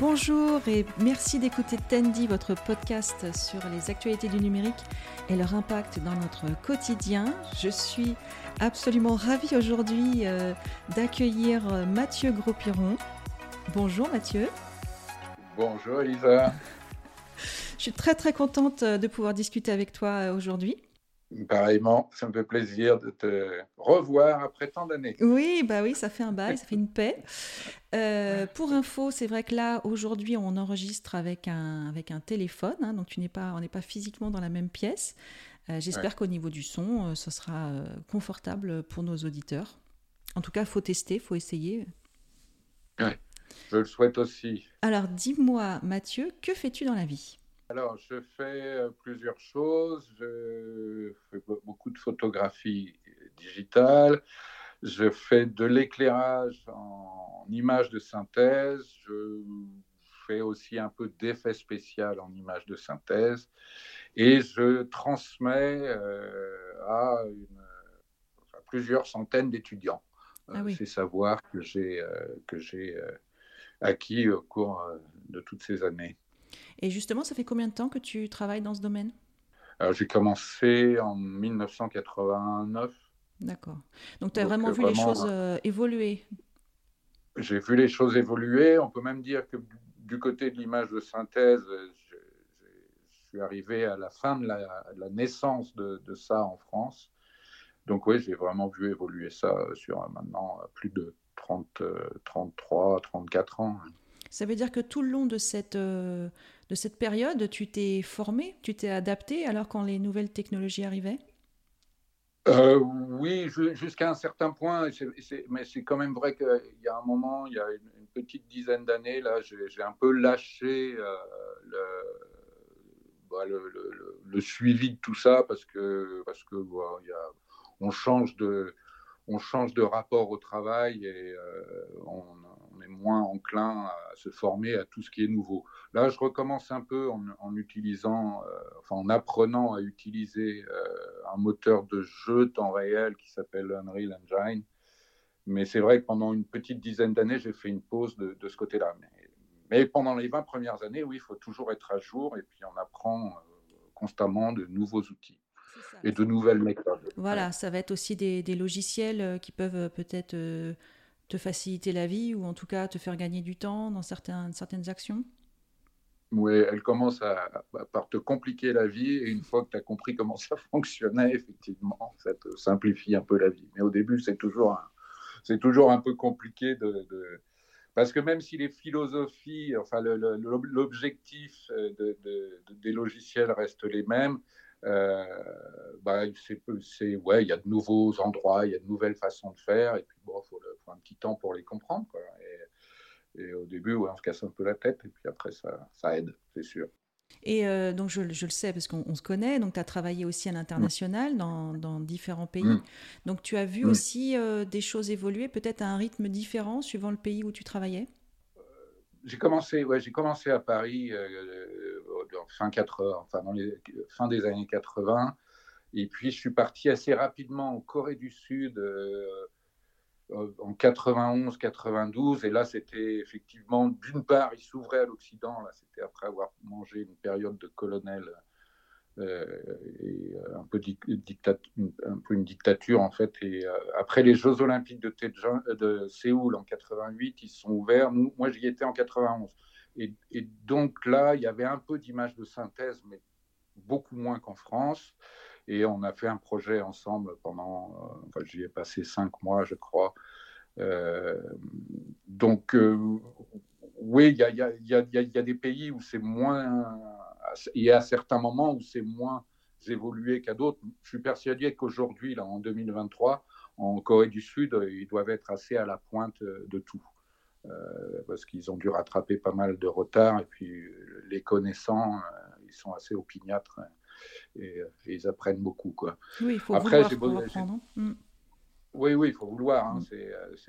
Bonjour et merci d'écouter Tendy, votre podcast sur les actualités du numérique et leur impact dans notre quotidien. Je suis absolument ravie aujourd'hui euh, d'accueillir euh, Mathieu Gros-Piron. Bonjour Mathieu. Bonjour Elisa. Je suis très très contente euh, de pouvoir discuter avec toi aujourd'hui. Pareillement, ça me fait plaisir de te revoir après tant d'années. Oui, bah oui, ça fait un bail, ça fait une paix. Euh, pour info, c'est vrai que là, aujourd'hui, on enregistre avec un, avec un téléphone, hein, donc tu n'es pas, on n'est pas physiquement dans la même pièce. Euh, j'espère qu'au niveau du son, euh, ce sera confortable pour nos auditeurs. En tout cas, faut tester, faut essayer. Oui, je le souhaite aussi. Alors, dis-moi, Mathieu, que fais-tu dans la vie? Alors, je fais euh, plusieurs choses. Je fais beaucoup de photographie digitale. Je fais de l'éclairage en images de synthèse. Je fais aussi un peu d'effet spécial en images de synthèse. Et je transmets euh, à, plusieurs centaines d'étudiants ah ces savoirs que j'ai euh, acquis au cours de toutes ces années. Et justement, ça fait combien de temps que tu travailles dans ce domaine? J'ai commencé en 1989. D'accord. Donc, tu as vraiment vu les choses euh, évoluer? J'ai vu les choses évoluer. On peut même dire que du côté de l'image de synthèse, je, suis arrivé à la fin de la, naissance de, ça en France. Donc oui, j'ai vraiment vu évoluer ça sur maintenant plus de 30, 33, 34 ans. Ça veut dire que tout le long de cette, euh, de cette période, tu t'es formé, tu t'es adapté alors quand les nouvelles technologies arrivaient? Euh, oui, jusqu'à un certain point, mais c'est quand même vrai qu'il y a un moment, il y a une, petite dizaine d'années, là, j'ai un peu lâché euh, bah, le, suivi de tout ça parce que, parce que a, on, change de, on change de rapport au travail et on, est moins enclin à se former à tout ce qui est nouveau. Là, je recommence un peu en, utilisant, euh, enfin en apprenant à utiliser euh, un moteur de jeu temps réel qui s'appelle Unreal Engine. Mais c'est vrai que pendant une petite dizaine d'années, j'ai fait une pause de, ce côté-là. Mais, pendant les 20 premières années, oui, il faut toujours être à jour et puis on apprend euh, constamment de nouveaux outils et de nouvelles méthodes. Voilà, ça va être aussi des, des logiciels qui peuvent peut-être te faciliter la vie ou en tout cas te faire gagner du temps dans certaines, certaines actions? Oui, elle commence à, par te compliquer la vie et une fois que tu as compris comment ça fonctionnait, effectivement, ça te simplifie un peu la vie. Mais au début, c'est toujours un, toujours un peu compliqué de, Parce que même si les philosophies, enfin l'objectif de, des logiciels restent les mêmes, euh, bah, c'est, ouais, il y a de nouveaux endroits, il y a de nouvelles façons de faire, et puis bon, il faut, un petit temps pour les comprendre. Quoi. Et, au début, ouais, on se casse un peu la tête, et puis après, ça, ça aide, c'est sûr. Et euh, donc, je, je, le sais parce qu'on se connaît, donc tu as travaillé aussi à l'international dans, dans, différents pays. Mm. Donc, tu as vu mm. aussi euh, des choses évoluer, peut-être à un rythme différent suivant le pays où tu travaillais? J'ai commencé, ouais, j'ai commencé à Paris fin, 80, enfin dans les, fin des années 80. Et puis, je suis parti assez rapidement en Corée du Sud euh, en 91, 92. Et là, c'était effectivement, d'une part, il s'ouvrait à l'Occident. Là, c'était après avoir mangé une période de colonel euh, et un peu, un peu une dictature, en fait. Et euh, après les Jeux Olympiques de, Séoul en 88, ils sont ouverts. Moi, j'y étais en 91. Et, donc là, il y avait un peu d'images de synthèse, mais beaucoup moins qu'en France. Et on a fait un projet ensemble pendant, euh, j'y ai passé cinq mois, je crois. Euh, donc, euh, oui, il y a, des pays où c'est moins, il y a certains moments où c'est moins évolué qu'à d'autres. Je suis persuadé qu'aujourd'hui, là, en 2023, en Corée du Sud, ils doivent être assez à la pointe de tout. Euh, parce qu'ils ont dû rattraper pas mal de retard. Et puis, les connaissants, euh, ils sont assez opiniâtres et, ils apprennent beaucoup. Quoi. Oui, il faut Après, vouloir apprendre. Mm. Oui, oui, il faut vouloir. Il hein,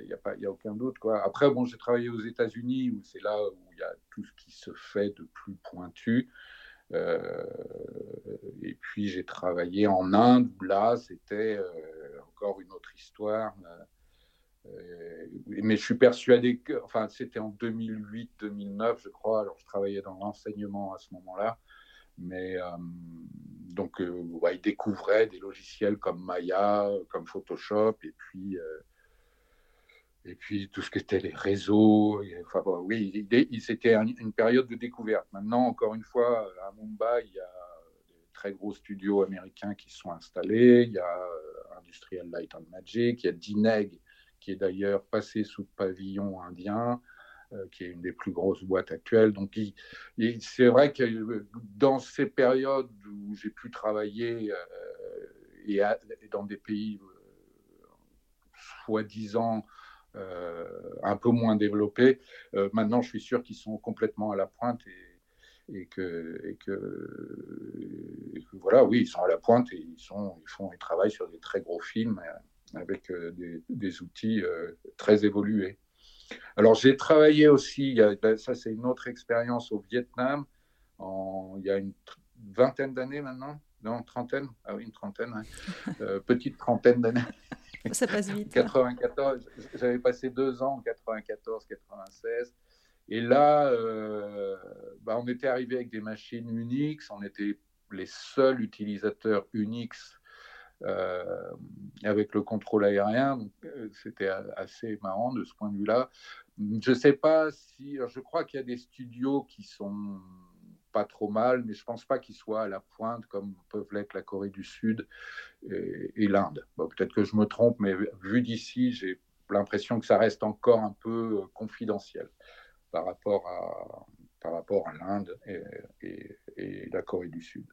n'y euh, a, a, aucun doute. Quoi. Après, bon, j'ai travaillé aux États-Unis, où c'est là où il y a tout ce qui se fait de plus pointu. Et puis, j'ai travaillé en Inde, là, c'était encore une autre histoire. mais je suis persuadé que, enfin, c'était en 2008-2009, je crois. Alors, je travaillais dans l'enseignement à ce moment-là. Mais donc, ouais, ils découvraient des logiciels comme Maya, comme Photoshop, et puis et puis tout ce qui était les réseaux. enfin, oui, c'était une période de découverte. Maintenant, encore une fois, à Mumbai, il y a des très gros studios américains qui sont installés. Il y a euh, Industrial Light and Magic, il y a Dineg, qui est d'ailleurs passé sous pavillon indien, euh, qui est une des plus grosses boîtes actuelles. Donc, c'est vrai que euh, dans ces périodes où j'ai pu travailler et, dans des pays soi-disant euh, un peu moins développés. Euh, maintenant, je suis sûr qu'ils sont complètement à la pointe et, et que, et que, voilà, oui, ils sont à la pointe et ils, sont, ils, font, ils travaillent sur des très gros films euh, avec des, des, outils très évolués. Alors j'ai travaillé aussi, ben, ça c'est une autre expérience au Vietnam, en, il y a une vingtaine d'années maintenant, non, trentaine, ah oui, une trentaine, petite trentaine d'années. Ça passe vite. 94, j'avais passé deux ans en 94, 96. Et là, euh, bah, on était arrivé avec des machines Unix, on était les seuls utilisateurs Unix euh, avec le contrôle aérien. Euh, c'était assez marrant de ce point de vue-là. Je ne sais pas si. Je crois qu'il y a des studios qui sont pas trop mal, mais je pense pas qu'ils soient à la pointe comme peuvent l'être la Corée du Sud et, l'Inde. Peut-être que je me trompe, mais vu d'ici, j'ai l'impression que ça reste encore un peu euh, confidentiel par rapport à, par rapport à l'Inde et, la Corée du Sud.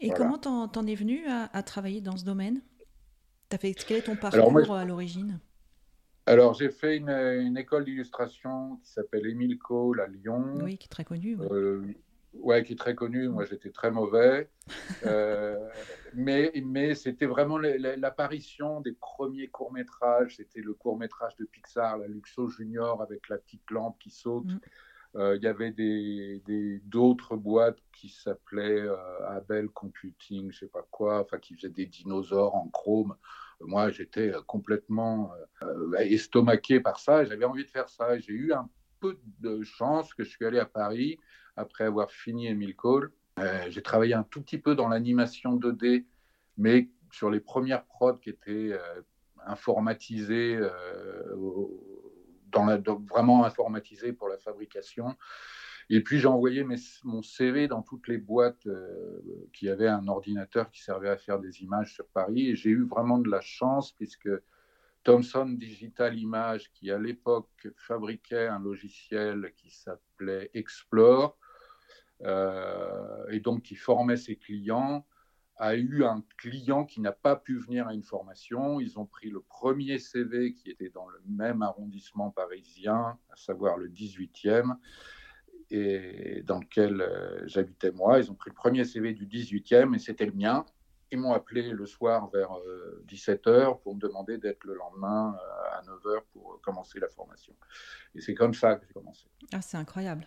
Et comment t'en, es venu à, travailler dans ce domaine? As fait, Quel est ton parcours à l'origine? Alors, j'ai fait une, école d'illustration qui s'appelle Émile Cole à Lyon. Oui, qui est très connue. Euh, Ouais, qui est très connu. Moi, j'étais très mauvais. Euh, mais mais c'était vraiment l'apparition des premiers courts-métrages. C'était le court-métrage de Pixar, la Luxo Junior, avec la petite lampe qui saute. Mm. Euh, il y avait d'autres des, boîtes qui s'appelaient euh, Abel Computing, je sais pas quoi, enfin qui faisaient des dinosaures en chrome. Moi, j'étais complètement estomaqué par ça. J'avais envie de faire ça. J'ai eu un peu de chance que je suis allé à Paris après avoir fini Emile Cole. Euh, j'ai travaillé un tout petit peu dans l'animation 2D, mais sur les premières prods qui étaient euh, informatisées, euh, vraiment informatisées pour la fabrication. Et puis j'ai envoyé mon CV dans toutes les boîtes qui avaient un ordinateur qui servait à faire des images sur Paris. Et j'ai eu vraiment de la chance puisque Thomson Digital Image, qui à l'époque fabriquait un logiciel qui s'appelait Explore, et donc qui formait ses clients, a eu un client qui n'a pas pu venir à une formation. Ils ont pris le premier CV qui était dans le même arrondissement parisien, à savoir le 18e, et dans lequel euh, j'habitais moi. Ils ont pris le premier CV du 18e et c'était le mien. Ils m'ont appelé le soir vers 17h euh, pour me demander d'être le lendemain à 9h pour commencer la formation. Et c'est comme ça que j'ai commencé. Ah, c'est incroyable.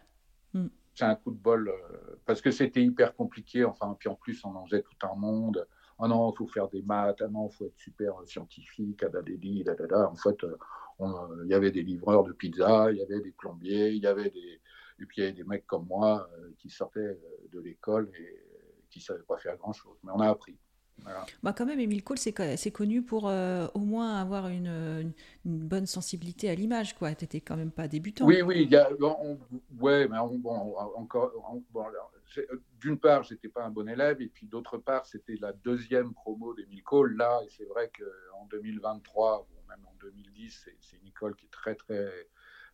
Hmm c'est un coup de bol euh, parce que c'était hyper compliqué. Enfin, puis en plus, on en faisait tout un monde. Oh non, il faut faire des maths. Ah non, il faut être super scientifique. Ah, en fait, euh, il y avait des livreurs de pizza, il y avait des plombiers, il y avait des. Et puis il y avait des mecs comme moi euh, qui sortaient de l'école et qui ne savaient pas faire grand-chose. Mais on a appris. Bah quand même, Émile Cole, c'est connu pour euh, au moins avoir une, une, bonne sensibilité à l'image. Tu n'étais quand même pas débutant. Oui, oui. Y a, ouais, mais bon, encore. Bon, d'une part, j'étais pas un bon élève, et puis d'autre part, c'était la deuxième promo d'Émile Cole. Là, et c'est vrai qu'en 2023, ou même en 2010, c'est une école qui est très, très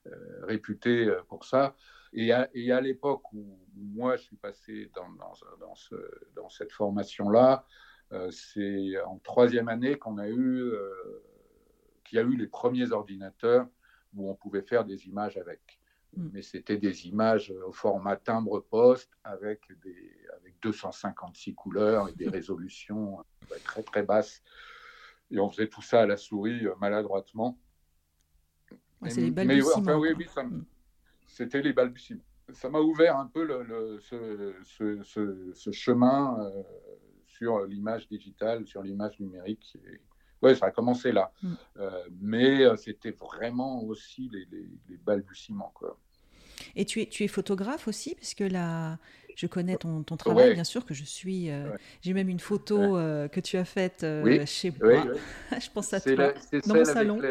euh, réputée euh, pour ça. Et à, l'époque où moi, je suis passé dans, dans, dans, ce, dans cette formation-là, euh, c'est en troisième année qu'on a eu, euh, qu'il y a eu les premiers ordinateurs où on pouvait faire des images avec. Mm. Mais c'était des images au format timbre-poste avec, des, avec 256 couleurs et des résolutions euh, très très basses. Et on faisait tout ça à la souris maladroitement. c'est les balbutiements. enfin, oui, oui, mm. c'était les balbutiements. Ça m'a ouvert un peu le, ce, ce, ce, chemin sur l'image digitale, sur l'image numérique. ouais, ça a commencé là. Mm. mais c'était vraiment aussi les, les, les balbutiements. Quoi. Et tu es, tu es photographe aussi, parce que là, je connais ton, ton travail, bien sûr, que je suis. Euh, j'ai même une photo euh, que tu as faite euh, chez moi. je pense à toi, dans mon salon.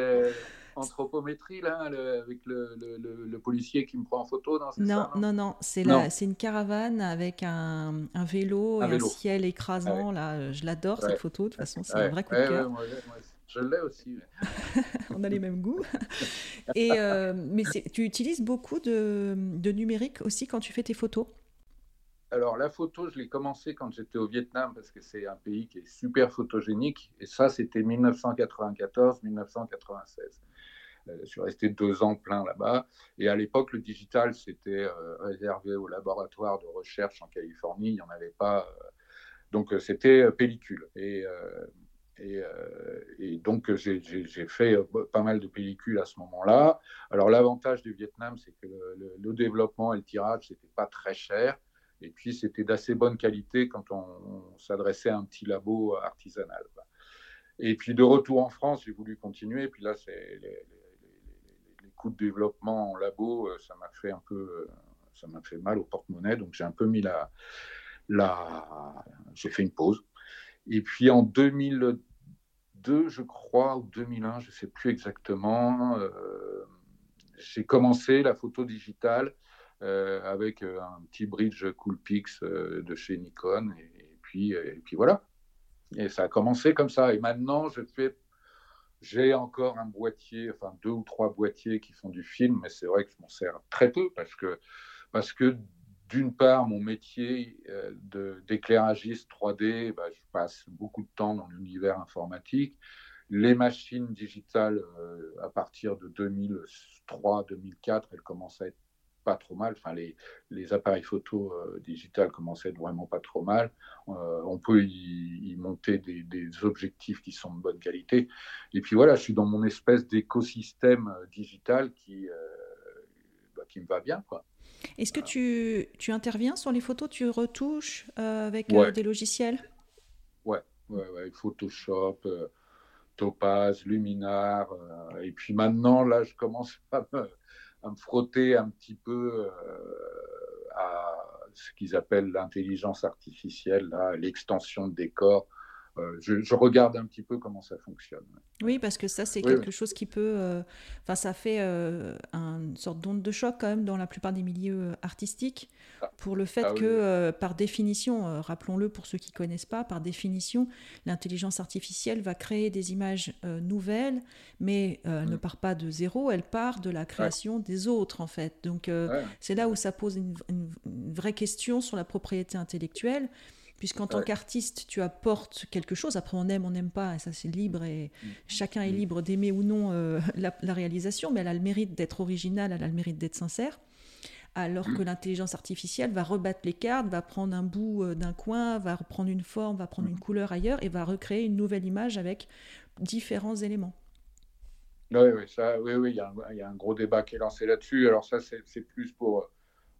Anthropométrie, là, avec le, le, le, policier qui me prend en photo Non, non, non, non, c'est une caravane avec un, un vélo et un ciel écrasant. Là, je l'adore cette photo. De toute façon, c'est un vrai coup de cœur. Je l'ai aussi. On a les mêmes goûts. Et, euh, mais tu utilises beaucoup de, de, numérique aussi quand tu fais tes photos? Alors, la photo, je l'ai commencé quand j'étais au Vietnam parce que c'est un pays qui est super photogénique. Et ça, c'était 1994-1996. Euh, je suis resté deux ans plein là-bas. Et à l'époque, le digital, c'était euh, réservé au laboratoire de recherche en Californie. Il n'y en avait pas. donc, c'était pellicule. Et euh, donc, j'ai fait euh, pas mal de pellicules à ce moment-là. Alors, l'avantage du Vietnam, c'est que le, développement et le tirage, c'était pas très cher. Et puis, c'était d'assez bonne qualité quand on, s'adressait à un petit labo artisanal. Et puis, de retour en France, j'ai voulu continuer. Et puis là, les, coûts de développement en labo, euh, ça m'a fait un peu, ça m'a fait mal au porte-monnaie. Donc, j'ai un peu mis la, la j'ai fait une pause. Et puis en 2000, je crois, ou 2001, je ne sais plus exactement, euh, j'ai commencé la photo digitale euh, avec euh, un petit bridge Coolpix de chez Nikon. Et, puis, et puis voilà. Et ça a commencé comme ça. Et maintenant, je fais j'ai encore un boîtier, enfin deux ou trois boîtiers qui font du film, mais c'est vrai que je m'en sers très peu parce que, parce que d'une part, mon métier euh, d'éclairagiste 3D, bah, je passe beaucoup de temps dans l'univers informatique. Les machines digitales, euh, à partir de 2003-2004, elles commencent à être pas trop mal. Enfin, les, les appareils photo euh, digitales commencent à être vraiment pas trop mal. on peut y, monter des, des, objectifs qui sont de bonne qualité. Et puis voilà, je suis dans mon espèce d'écosystème digital qui, bah, qui me va bien. Quoi. Est-ce que tu, tu, interviens sur les photos, tu retouches euh, avec euh, des logiciels? Ouais. ouais, ouais, Photoshop, euh, Topaz, Luminar. et puis maintenant, là, je commence à me, à me frotter un petit peu à ce qu'ils appellent l'intelligence artificielle, l'extension de décor. Euh, je, regarde un petit peu comment ça fonctionne. Oui, parce que ça, c'est quelque chose qui peut. Euh, enfin, ça fait euh, une sorte d'onde de choc quand même dans la plupart des milieux artistiques, ah. pour le fait ah que, par définition, rappelons-le pour ceux qui ne connaissent pas, par définition, l'intelligence artificielle va créer des images nouvelles, mais elle ne mm. part pas de zéro, elle part de la création des autres, en fait. Donc, c'est là où ça pose une, une, vraie question sur la propriété intellectuelle puisqu'en tant qu'artiste, tu apportes quelque chose. Après, on aime, on n'aime pas, et ça c'est libre, et mm. chacun est mm. libre d'aimer ou non euh, la, réalisation, mais elle a le mérite d'être originale, elle a le mérite d'être sincère. Alors mm. que l'intelligence artificielle va rebattre les cartes, va prendre un bout euh, d'un coin, va reprendre une forme, va prendre une couleur ailleurs, et va recréer une nouvelle image avec différents éléments. Oui, oui, ça, oui, oui, il y, a un gros débat qui est lancé là-dessus. Alors ça, c'est plus pour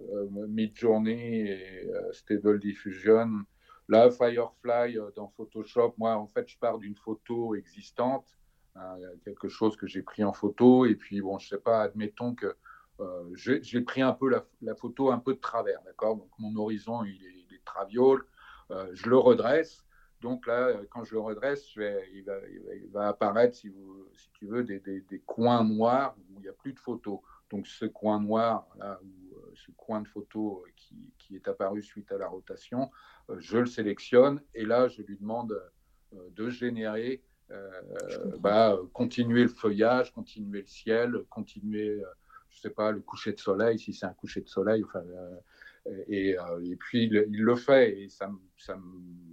euh, Midjourney et Stable Diffusion Là, Firefly euh, dans Photoshop, moi, en fait, je pars d'une photo existante, hein, quelque chose que j'ai pris en photo, et puis, bon, je sais pas, admettons que euh, j'ai pris un peu la, photo un peu de travers, d'accord? Donc, mon horizon, il est, il traviole, euh, je le redresse. Donc là, quand je le redresse, il, va, apparaître, si, tu veux, des, coins noirs où il n'y a plus de photos. Donc ce coin noir, là, ou ce coin de photo qui, qui, est apparu suite à la rotation, euh, je le sélectionne et là, je lui demande euh, de générer, euh, bah, continuer le feuillage, continuer le ciel, continuer, je sais pas, le coucher de soleil, si c'est un coucher de soleil, enfin, et, et, puis il, le fait et ça, ça, me,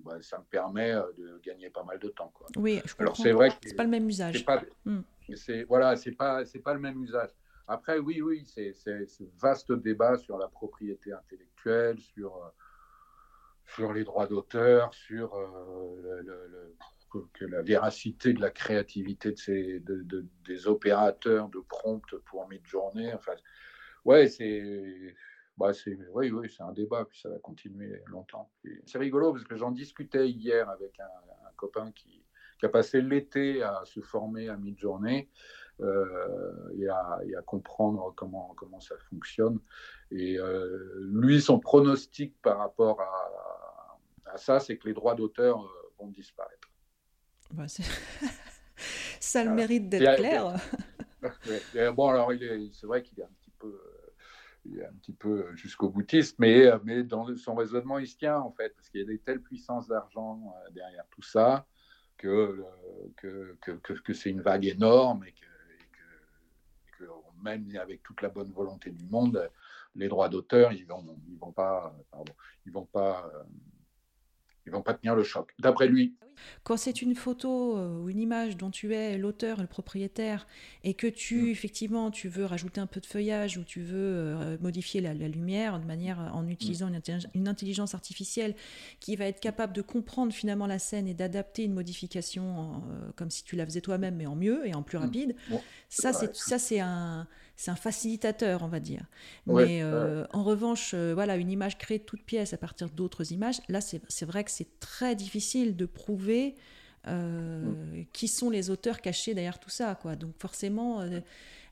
bah, ça me permet de gagner pas mal de temps. Quoi. Oui, je Alors c'est vrai que c'est pas le même usage. Pas, hmm. c'est voilà, c'est pas c'est pas le même usage. Après, oui, oui, c'est ce vaste débat sur la propriété intellectuelle, sur sur les droits d'auteur, sur euh, que la véracité de la créativité de ces, de, des opérateurs de prompt pour mid-journée. Enfin, ouais, c'est. Bah oui, oui, c'est un débat, puis ça va continuer longtemps. C'est rigolo parce que j'en discutais hier avec un, copain qui, qui a passé l'été à se former à euh, et, à, comprendre comment, comment ça fonctionne. Et lui, son pronostic par rapport à, à ça, c'est que les droits d'auteur vont disparaître. Bah, ça a le mérite d'être clair. Bon, alors, c'est vrai qu'il est un petit peu il est un petit peu jusqu'au boutiste, mais, mais dans son raisonnement, il se tient en fait, parce qu'il y a des telles puissances d'argent euh, derrière tout ça que, euh, que, que, que c'est une vague énorme et que, même avec toute la bonne volonté du monde, les droits d'auteur, ils vont, ils vont pas, pardon, ils vont pas euh, ils vont pas tenir le choc, d'après lui. Quand c'est une photo euh, ou une image dont tu es l'auteur le propriétaire et que tu, mm. effectivement, tu veux rajouter un peu de feuillage ou tu veux euh, modifier la, lumière de manière en mm. utilisant une, intelligence artificielle qui va être capable de comprendre finalement la scène et d'adapter une modification euh, comme si tu la faisais toi-même mais en mieux et en plus mm. rapide, ça, c'est, ça c'est un c'est un facilitateur, on va dire. Mais euh, en revanche, euh, voilà, une image créée de toute pièce à partir d'autres images, là, c'est vrai que c'est très difficile de prouver euh, mm. qui sont les auteurs cachés derrière tout ça. Quoi. Donc forcément,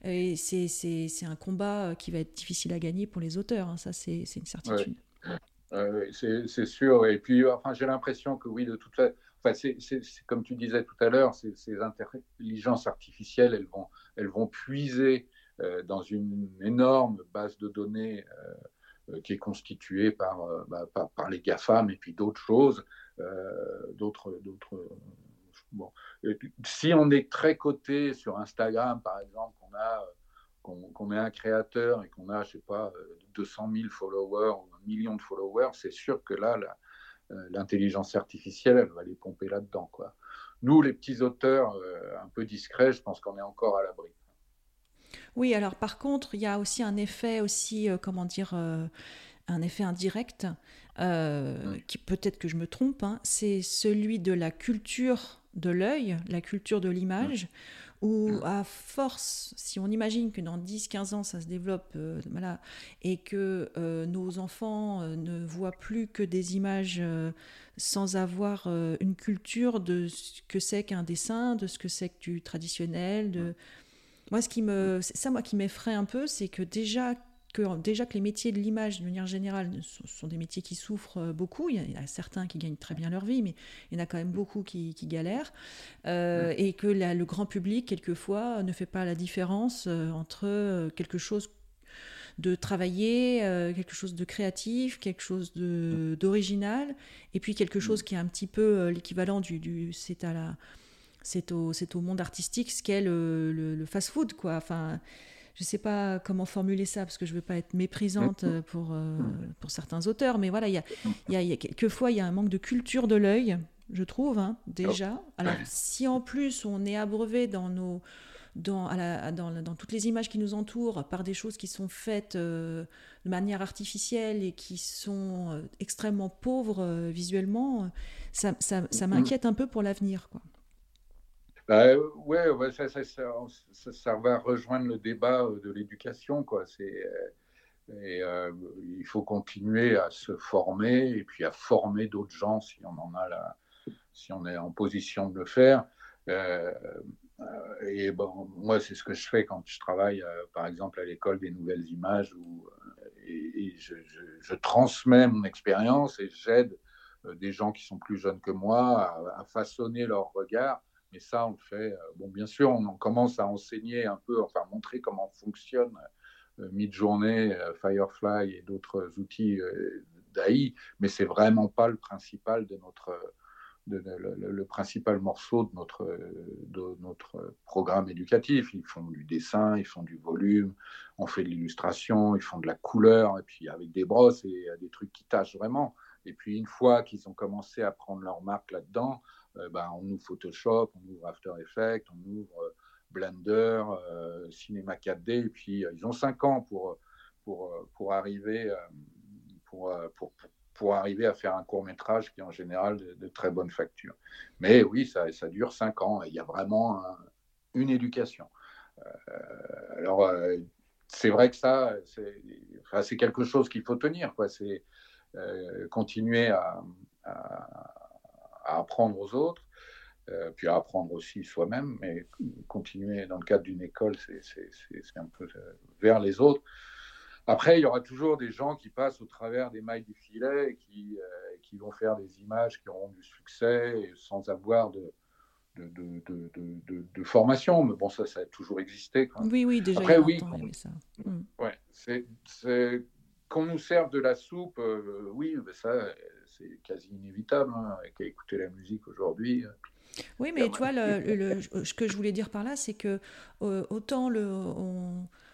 c'est un combat qui va être difficile à gagner pour les auteurs, hein. ça c'est une certitude. c'est sûr. Et puis, enfin, j'ai l'impression que oui, de toute façon, enfin, c'est comme tu disais tout à l'heure, ces, intelligences artificielles, elles vont, elles vont puiser euh, dans une énorme base de données euh, qui est constituée par, euh, bah, par, par, les GAFAM et puis d'autres choses, d'autres. d'autres bon. Si on est très coté sur Instagram, par exemple, qu'on a qu'on est un créateur et qu'on a, je sais pas, 200 000 followers ou un million de followers, c'est sûr que là, l'intelligence artificielle, elle va les pomper là-dedans. Nous, les petits auteurs un peu discrets, je pense qu'on est encore à l'abri. Oui, alors par contre, il y a aussi un effet aussi, euh, comment dire, euh, un effet indirect, euh, qui peut-être que je me trompe, hein, c'est celui de la culture de l'œil, la culture de l'image, où à force, si on imagine que dans 10-15 ans ça se développe, voilà, et que nos enfants ne voient plus que des images sans avoir une culture de ce que c'est qu'un dessin, de ce que c'est que du traditionnel, de moi, ce qui me, ça, moi, qui m'effraie un peu, c'est que déjà que, déjà que les métiers de l'image, de manière générale, sont, des métiers qui souffrent euh, beaucoup. Il y, a, certains qui gagnent très bien leur vie, mais il y en a quand même beaucoup qui, galèrent. Euh, et que le grand public, quelquefois, ne fait pas la différence euh, entre quelque chose de travailler, quelque chose de créatif, quelque chose d'original, et puis quelque chose qui est un petit peu l'équivalent du, du c'est à la c'est au, au, monde artistique ce qu'est le, le, fast-food, quoi. Enfin, je ne sais pas comment formuler ça, parce que je ne veux pas être méprisante pour, euh, pour certains auteurs, mais voilà, il y a, y, a, y a quelquefois, il y a un manque de culture de l'œil, je trouve, hein, déjà. Oh. Alors, si en plus on est abreuvé dans nos... Dans, à la, dans, dans, toutes les images qui nous entourent par des choses qui sont faites euh, de manière artificielle et qui sont euh, extrêmement pauvres visuellement, ça, ça, ça m'inquiète un peu pour l'avenir. quoi. Bah, ouais, ça, va rejoindre le débat euh, de l'éducation. euh, euh, il faut continuer à se former et puis à former d'autres gens si on en a la, si on est en position de le faire. et moi, c'est ce que je fais quand je travaille, par exemple, à l'école des nouvelles images, où je, transmets mon expérience et j'aide des gens qui sont plus jeunes que moi à façonner leur regard mais ça, on le fait. Euh, bon, bien sûr, on commence à enseigner un peu, enfin, montrer comment fonctionne euh, Midjourney, euh, Firefly et d'autres outils d'AI, mais c'est vraiment pas le principal de notre, le, principal morceau de notre, de notre programme éducatif. Ils font du dessin, ils font du volume, on fait de l'illustration, ils font de la couleur, et puis avec des brosses et des trucs qui tâchent vraiment. Et puis une fois qu'ils ont commencé à prendre leur marque là-dedans, euh, ben, on ouvre Photoshop, on ouvre After Effects, on ouvre euh, Blender, euh, Cinema 4D, et puis ils ont cinq ans pour, pour, pour arriver pour, pour, pour, arriver à faire un court métrage qui est en général de, très bonne facture. Mais oui, ça, ça dure cinq ans et il y a vraiment une éducation. alors, c'est vrai que ça, c'est quelque chose qu'il faut tenir. C'est continuer à, apprendre aux autres. puis à apprendre aussi soi-même, mais continuer dans le cadre d'une école, c'est un peu vers les autres. Après, il y aura toujours des gens qui passent au travers des mailles du filet et qui, qui vont faire des images qui auront du succès sans avoir de, de, de, formation, mais bon, ça, ça a toujours existé. Oui, oui, déjà. Après, oui, ça. Mm. Ouais, c'est qu'on nous serve de la soupe, euh, oui, ça, c'est quasi inévitable, hein, avec à écouter la musique aujourd'hui. Oui, mais tu vois, le, ce que je voulais dire par là, c'est que euh, autant le,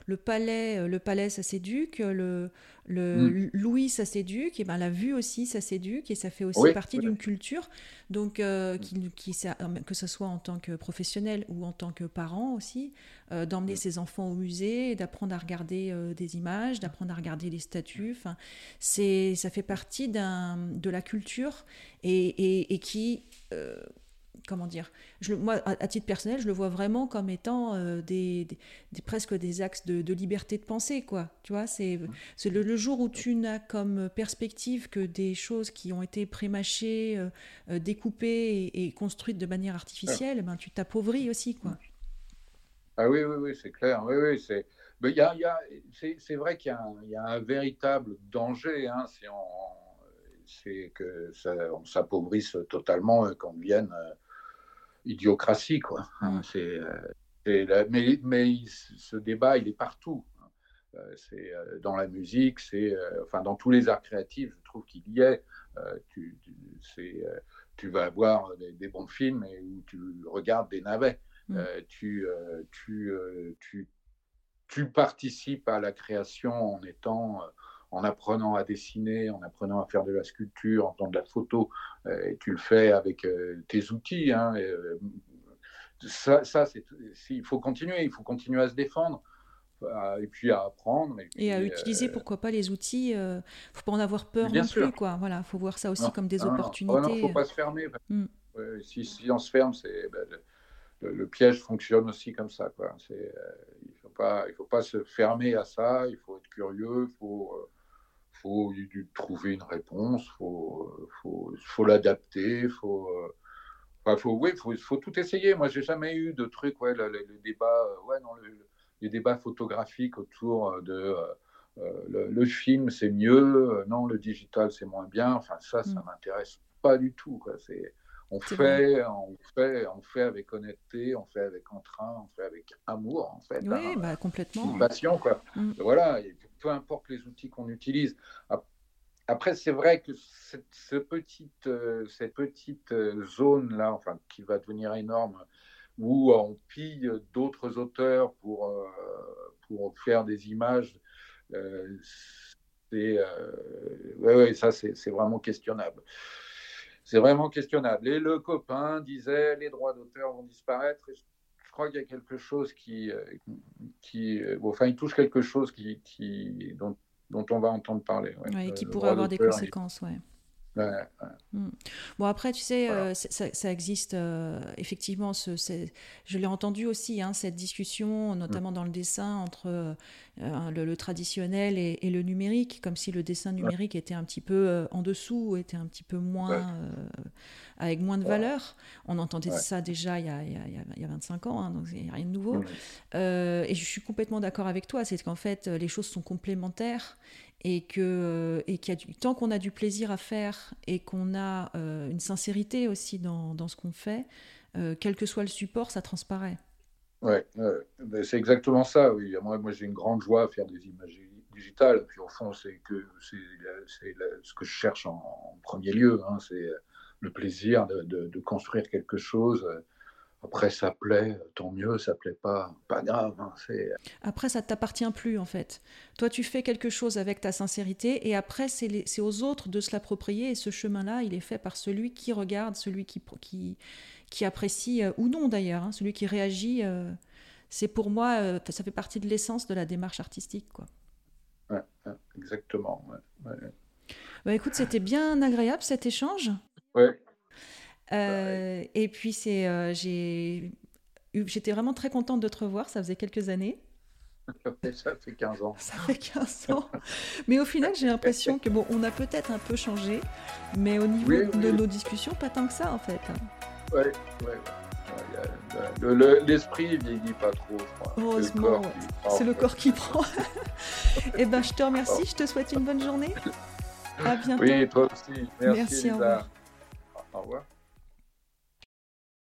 le palais, euh, le palais, ça s'éduque, le, le mm. Louis, ça s'éduque, et ben la vue aussi, ça s'éduque, et ça fait aussi partie d'une culture. Donc, euh, mm. qui, qui, que ce soit en tant que professionnel ou en tant que parent aussi, euh, d'emmener mm. ses enfants au musée, d'apprendre à regarder des images, d'apprendre à regarder les statues. C'est, ça fait partie d'un, de la culture et, et, et qui comment dire je, Moi, à, titre personnel, je le vois vraiment comme étant euh, des, presque des axes de, liberté de pensée, quoi. Tu vois, c'est mmh. le, le, jour où tu n'as comme perspective que des choses qui ont été prémâchées, euh, euh, découpées et, construites de manière artificielle, ben, tu t'appauvris aussi, quoi. Ah oui, oui, oui, c'est clair. Oui, oui, c'est. Mais y a, y a, c'est vrai qu'il y, y, a un véritable danger hein, si on, c'est que ça, on s'appauvrisse totalement qu'on devienne idiocratie, quoi. Hein. C'est, euh, mais, mais ce débat, il est partout. Euh, c'est euh, dans la musique, c'est enfin dans tous les arts créatifs, je trouve qu'il y est. tu, tu, tu vas voir des, bons films et où tu regardes des navets. Mm. tu, tu, tu, tu, participes à la création en étant en apprenant à dessiner, en apprenant à faire de la sculpture, en faisant de la photo, euh, et tu le fais avec euh, tes outils. Hein, euh, ça, ça c'est, il faut continuer, il faut continuer à se défendre et puis à apprendre. Et, à utiliser, pourquoi pas, les outils. Il ne faut pas en avoir peur non plus. Quoi. Voilà, faut voir ça aussi comme des opportunités. Il ne faut pas se fermer. Mm. si, si, on se ferme, c'est, ben, le, piège fonctionne aussi comme ça. Quoi. Il ne faut, pas, il faut pas se fermer à ça, il faut être curieux, il faut faut trouver une réponse, faut, faut, faut l'adapter, faut, enfin, faut, oui, faut, faut, tout essayer. Moi, j'ai jamais eu de truc, ouais, le, débat, euh, ouais, non, le, les débats photographiques autour de euh, euh, le, film, c'est mieux, non, le digital, c'est moins bien. Enfin, ça, ça mm. m'intéresse pas du tout. Quoi. C'est, on fait, on fait, on fait avec honnêteté, on fait avec entrain, on fait avec amour, en fait. Oui, hein. bah, complètement. passion, quoi. Mm. Voilà peu importe les outils qu'on utilise. Après, c'est vrai que cette, ce petite, euh, cette petite euh, zone-là, enfin, qui va devenir énorme, où on pille d'autres auteurs pour, euh, pour faire des images, c'est, ouais, ouais, ça, c'est vraiment questionnable. C'est vraiment questionnable. Et le copain disait les droits d'auteur vont disparaître. Crois qu'il y a quelque chose qui, qui enfin, il touche quelque chose qui, qui dont, dont, on va entendre parler. Ouais. et qui pourrait avoir des conséquences, ouais. Hmm. Bon, après, tu sais, euh, ça, existe euh, effectivement. Ce, je l'ai entendu aussi, hein, cette discussion, notamment dans le dessin, entre euh, le, traditionnel et, le numérique, comme si le dessin numérique était un petit peu en dessous, était un petit peu moins. avec moins de valeur. On entendait ça déjà il y, a, il, y a, 25 ans, hein, donc il n'y a rien de nouveau. et je suis complètement d'accord avec toi, c'est qu'en fait, les choses sont complémentaires et que et qu'il y a tant qu'on a du plaisir à faire et qu'on a euh, une sincérité aussi dans, dans ce qu'on fait, euh, quel que soit le support, ça transparaît. Ouais, c'est exactement ça. Moi, j'ai une grande joie à faire des images digitales. Puis au fond, c'est que c'est ce que je cherche en, premier lieu. Hein, c'est le plaisir de, de, de, construire quelque chose après, ça plaît, tant mieux, ça plaît pas, pas grave. Hein, après, ça ne t'appartient plus, en fait. Toi, tu fais quelque chose avec ta sincérité, et après, c'est aux autres de se l'approprier, et ce chemin-là, il est fait par celui qui regarde, celui qui, qui, qui apprécie, euh, ou non d'ailleurs, hein, celui qui réagit. Euh, c'est pour moi, euh, ça fait partie de l'essence de la démarche artistique. Quoi. Ouais, exactement. Bah, écoute, c'était bien agréable cet échange. Ouais, euh, et puis, c'est, euh, j'ai, j'étais vraiment très contente de te revoir. Ça faisait quelques années. Ça fait 15 ans. Ça fait 15 ans. Mais au final, j'ai l'impression que, bon, on a peut-être un peu changé, mais au niveau de nos discussions, pas tant que ça, en fait. Ouais, ouais, ouais. L'esprit vieillit pas trop, je crois. Heureusement, c'est le corps qui prend. eh ben, je te remercie, je te souhaite une bonne journée. À bientôt. Oui, toi aussi. Merci, Merci au revoir. Au revoir.